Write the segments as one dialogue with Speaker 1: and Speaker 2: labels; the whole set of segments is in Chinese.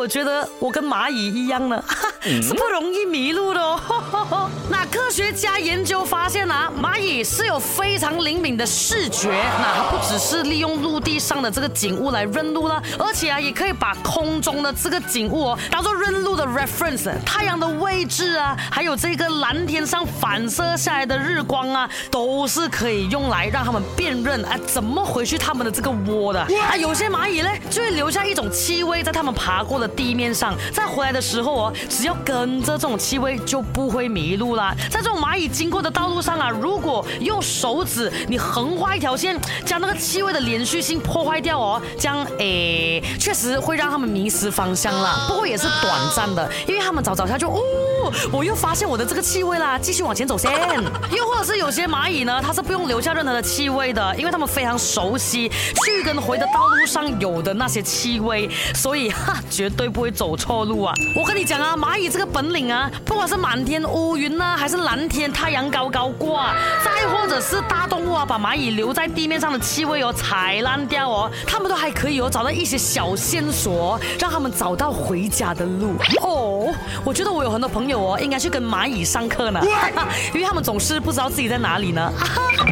Speaker 1: 我觉得我跟蚂蚁一样呢 是不容易迷路的哦。家研究发现啊，蚂蚁是有非常灵敏的视觉，那它不只是利用陆地上的这个景物来认路了，而且啊，也可以把空中的这个景物哦当做认路的 reference，太阳的位置啊，还有这个蓝天上反射下来的日光啊，都是可以用来让他们辨认啊怎么回去他们的这个窝的啊。有些蚂蚁呢，就会留下一种气味在他们爬过的地面上，在回来的时候哦，只要跟着这种气味，就不会迷路啦。在这种蚂蚂蚁经过的道路上啊，如果用手指你横画一条线，将那个气味的连续性破坏掉哦，这样诶，确实会让他们迷失方向啦。不过也是短暂的，因为他们早早下就哦，我又发现我的这个气味啦，继续往前走先。又或者是有些蚂蚁呢，它是不用留下任何的气味的，因为它们非常熟悉去跟回的道路上有的那些气味，所以 哈绝对不会走错路啊。我跟你讲啊，蚂蚁这个本领啊，不管是满天乌云呢，还是蓝天太阳高高挂，再或者是大动物啊，把蚂蚁留在地面上的气味哦踩烂掉哦，它们都还可以哦找到一些小线索，让他们找到回家的路哦。我觉得我有很多朋友有哦应该去跟蚂蚁上课呢。哈哈 因为他们总是不知道自己在哪里呢。哈哈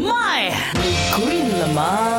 Speaker 1: 卖你贵了吗？